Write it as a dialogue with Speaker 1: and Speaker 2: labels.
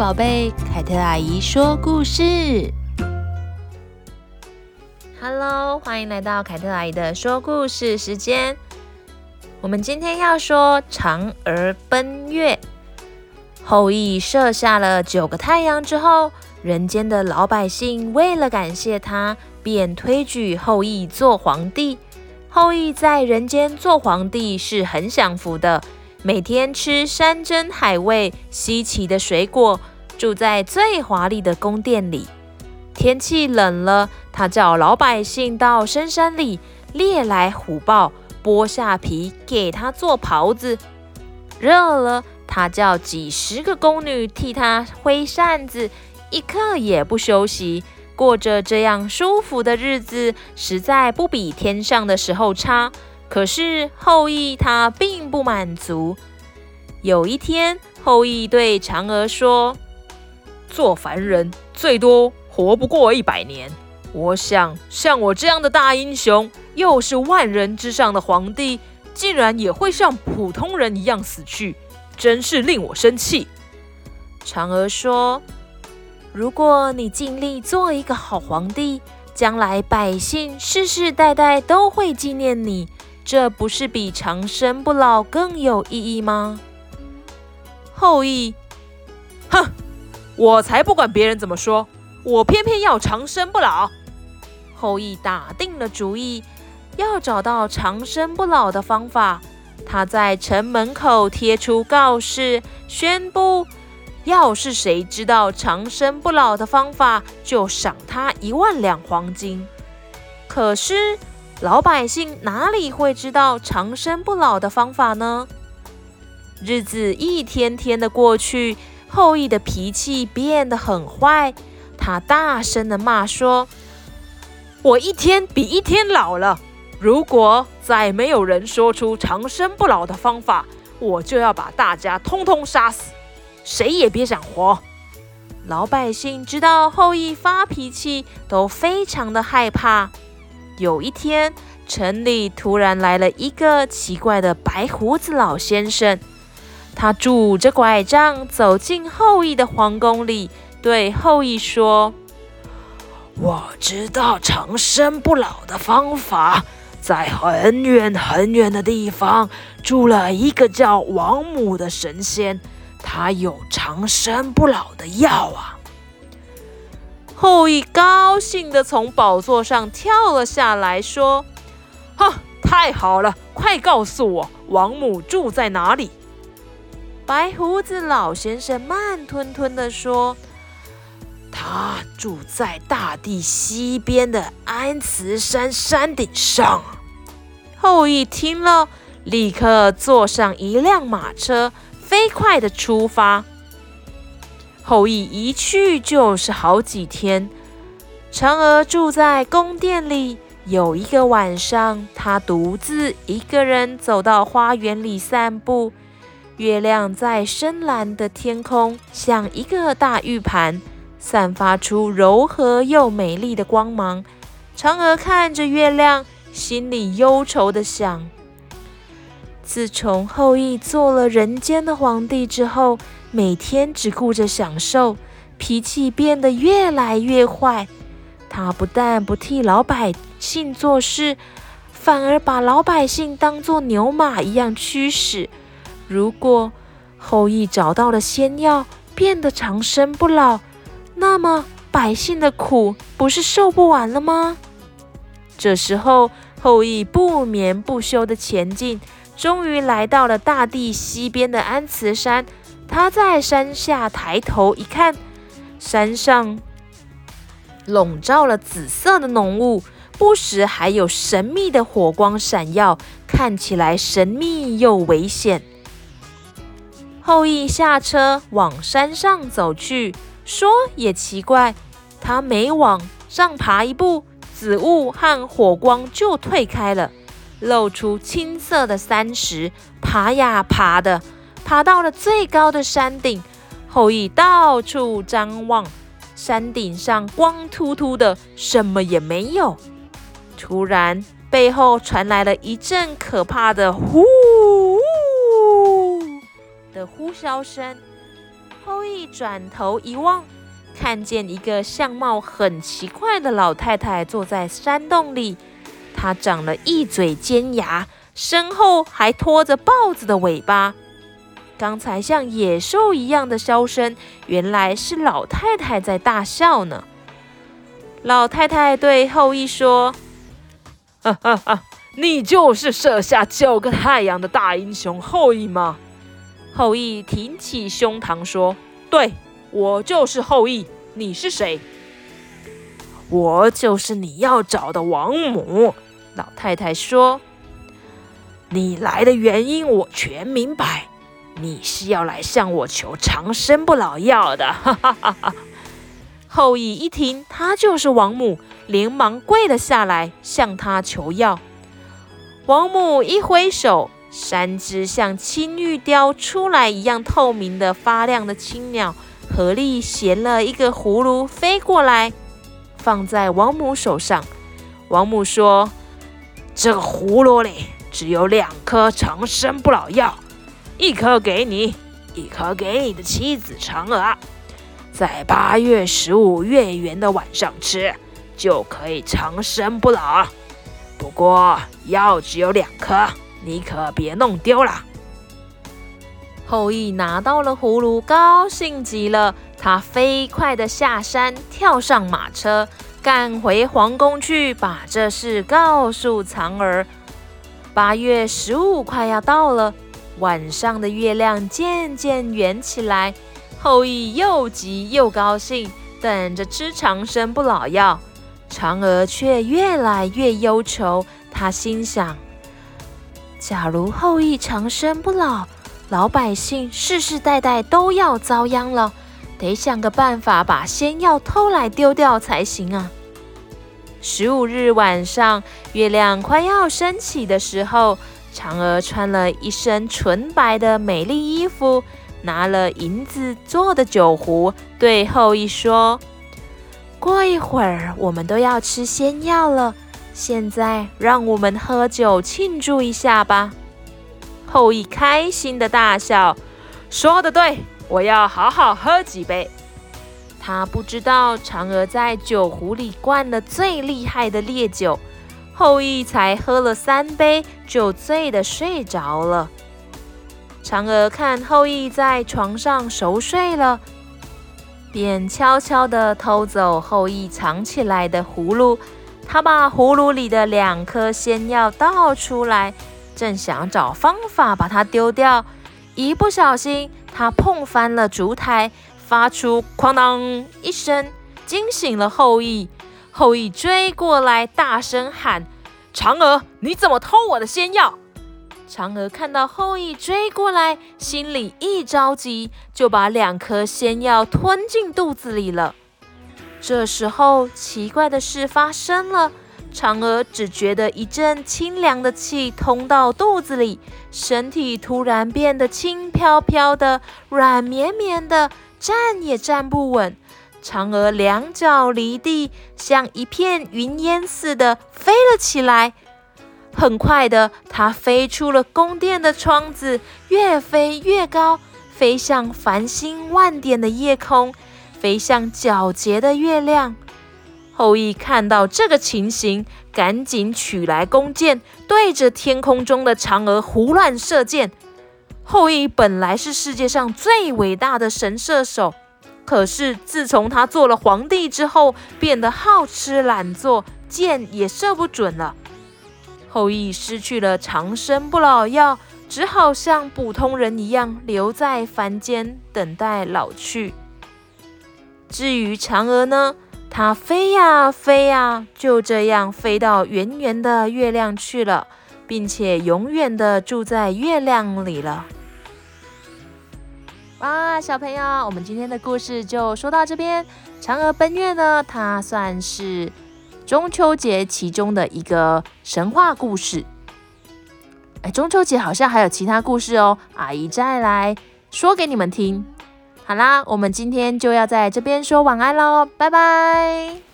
Speaker 1: 宝贝，凯特阿姨说故事。Hello，欢迎来到凯特阿姨的说故事时间。我们今天要说嫦娥奔月。后羿射下了九个太阳之后，人间的老百姓为了感谢他，便推举后羿做皇帝。后羿在人间做皇帝是很享福的。每天吃山珍海味、稀奇的水果，住在最华丽的宫殿里。天气冷了，他叫老百姓到深山里猎来虎豹，剥下皮给他做袍子；热了，他叫几十个宫女替他挥扇子，一刻也不休息。过着这样舒服的日子，实在不比天上的时候差。可是后羿他并不满足。有一天，后羿对嫦娥说：“做凡人最多活不过一百年。我想，像我这样的大英雄，又是万人之上的皇帝，竟然也会像普通人一样死去，真是令我生气。”嫦娥说：“如果你尽力做一个好皇帝，将来百姓世世代代都会纪念你。”这不是比长生不老更有意义吗？后羿，哼，我才不管别人怎么说，我偏偏要长生不老。后羿打定了主意，要找到长生不老的方法。他在城门口贴出告示，宣布：要是谁知道长生不老的方法，就赏他一万两黄金。可是。老百姓哪里会知道长生不老的方法呢？日子一天天的过去，后羿的脾气变得很坏。他大声的骂说：“我一天比一天老了，如果再没有人说出长生不老的方法，我就要把大家通通杀死，谁也别想活。”老百姓知道后羿发脾气，都非常的害怕。有一天，城里突然来了一个奇怪的白胡子老先生。他拄着拐杖走进后羿的皇宫里，对后羿说：“我知道长生不老的方法，在很远很远的地方住了一个叫王母的神仙，他有长生不老的药啊。”后羿高兴地从宝座上跳了下来，说：“哈，太好了！快告诉我，王母住在哪里？”白胡子老先生慢吞吞地说：“他住在大地西边的安慈山山顶上。”后羿听了，立刻坐上一辆马车，飞快地出发。后羿一去就是好几天。嫦娥住在宫殿里。有一个晚上，她独自一个人走到花园里散步。月亮在深蓝的天空，像一个大玉盘，散发出柔和又美丽的光芒。嫦娥看着月亮，心里忧愁的想：自从后羿做了人间的皇帝之后，每天只顾着享受，脾气变得越来越坏。他不但不替老百姓做事，反而把老百姓当作牛马一样驱使。如果后羿找到了仙药，变得长生不老，那么百姓的苦不是受不完了吗？这时候，后羿不眠不休地前进，终于来到了大地西边的安慈山。他在山下抬头一看，山上笼罩了紫色的浓雾，不时还有神秘的火光闪耀，看起来神秘又危险。后羿下车往山上走去，说也奇怪，他每往上爬一步，紫雾和火光就退开了，露出青色的山石，爬呀爬的。爬到了最高的山顶，后羿到处张望，山顶上光秃秃的，什么也没有。突然，背后传来了一阵可怕的“呼”的呼啸声。后羿转头一望，看见一个相貌很奇怪的老太太坐在山洞里。她长了一嘴尖牙，身后还拖着豹子的尾巴。刚才像野兽一样的笑声，原来是老太太在大笑呢。老太太对后羿说：“哈哈哈，你就是射下九个太阳的大英雄后羿吗？”后羿挺起胸膛说：“对，我就是后羿。你是谁？”“我就是你要找的王母。”老太太说：“你来的原因我全明白，你是要来向我求长生不老药的。”哈哈哈哈。后羿一听，他就是王母，连忙跪了下来，向他求药。王母一挥手，三只像青玉雕出来一样透明的发亮的青鸟，合力衔了一个葫芦飞过来，放在王母手上。王母说：“这个葫芦里只有两颗长生不老药，一颗给你，一颗给你的妻子嫦娥。”在八月十五月圆的晚上吃，就可以长生不老。不过药只有两颗，你可别弄丢了。后羿拿到了葫芦，高兴极了。他飞快地下山，跳上马车，赶回皇宫去，把这事告诉嫦娥。八月十五快要到了，晚上的月亮渐渐圆起来。后羿又急又高兴，等着吃长生不老药。嫦娥却越来越忧愁，她心想：假如后羿长生不老，老百姓世世代代都要遭殃了。得想个办法把仙药偷来丢掉才行啊！十五日晚上，月亮快要升起的时候，嫦娥穿了一身纯白的美丽衣服。拿了银子做的酒壶，对后羿说：“过一会儿我们都要吃仙药了，现在让我们喝酒庆祝一下吧。”后羿开心的大笑，说得对，我要好好喝几杯。他不知道嫦娥在酒壶里灌了最厉害的烈酒，后羿才喝了三杯就醉得睡着了。嫦娥看后羿在床上熟睡了，便悄悄地偷走后羿藏起来的葫芦。他把葫芦里的两颗仙药倒出来，正想找方法把它丢掉，一不小心，他碰翻了烛台，发出“哐当”一声，惊醒了后羿。后羿追过来，大声喊：“嫦娥，你怎么偷我的仙药？”嫦娥看到后羿追过来，心里一着急，就把两颗仙药吞进肚子里了。这时候，奇怪的事发生了，嫦娥只觉得一阵清凉的气通到肚子里，身体突然变得轻飘飘的、软绵绵的，站也站不稳。嫦娥两脚离地，像一片云烟似的飞了起来。很快的，她飞出了宫殿的窗子，越飞越高，飞向繁星万点的夜空，飞向皎洁的月亮。后羿看到这个情形，赶紧取来弓箭，对着天空中的嫦娥胡乱射箭。后羿本来是世界上最伟大的神射手，可是自从他做了皇帝之后，变得好吃懒做，箭也射不准了。后羿失去了长生不老药，只好像普通人一样留在凡间等待老去。至于嫦娥呢，她飞呀飞呀，就这样飞到圆圆的月亮去了，并且永远的住在月亮里了。哇，小朋友，我们今天的故事就说到这边。嫦娥奔月呢，它算是。中秋节其中的一个神话故事，哎，中秋节好像还有其他故事哦，阿姨再来说给你们听。好啦，我们今天就要在这边说晚安喽，拜拜。